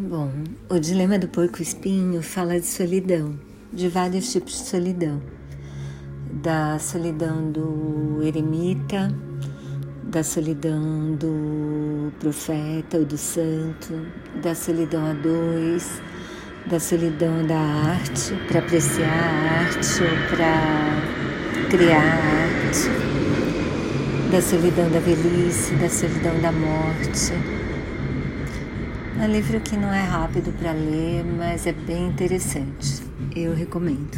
Bom, o Dilema do Porco Espinho fala de solidão, de vários tipos de solidão. Da solidão do eremita, da solidão do profeta ou do santo, da solidão a dois, da solidão da arte, para apreciar a arte ou para criar a arte, da solidão da velhice, da solidão da morte é um livro que não é rápido para ler, mas é bem interessante. Eu recomendo.